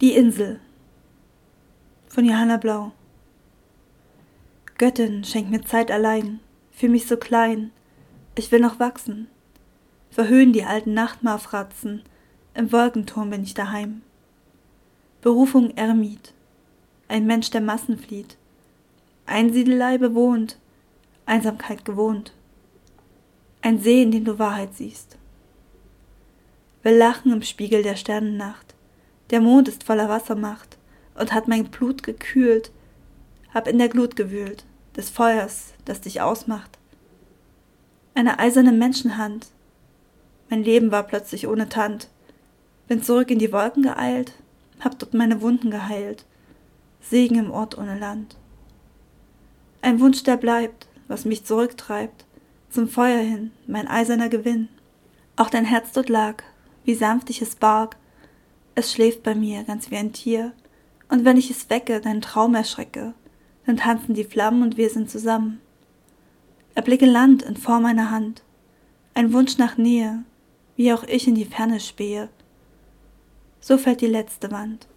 Die Insel. Von Johanna Blau. Göttin, schenk mir Zeit allein, fühl mich so klein, ich will noch wachsen. Verhöhn die alten Nachtmarfratzen, im Wolkenturm bin ich daheim. Berufung Eremit, ein Mensch, der Massen flieht, Einsiedelei bewohnt, Einsamkeit gewohnt, ein See, in dem du Wahrheit siehst. Will lachen im Spiegel der Sternennacht, der Mond ist voller Wassermacht und hat mein Blut gekühlt, hab in der Glut gewühlt, des Feuers, das dich ausmacht. Eine eiserne Menschenhand, mein Leben war plötzlich ohne Tand, bin zurück in die Wolken geeilt, hab dort meine Wunden geheilt, Segen im Ort ohne Land. Ein Wunsch, der bleibt, was mich zurücktreibt, zum Feuer hin, mein eiserner Gewinn. Auch dein Herz dort lag, wie sanft ich es barg, es schläft bei mir ganz wie ein Tier, und wenn ich es wecke, deinen Traum erschrecke, dann tanzen die Flammen und wir sind zusammen. Erblicke Land in Form meiner Hand, ein Wunsch nach Nähe, wie auch ich in die Ferne spähe. So fällt die letzte Wand.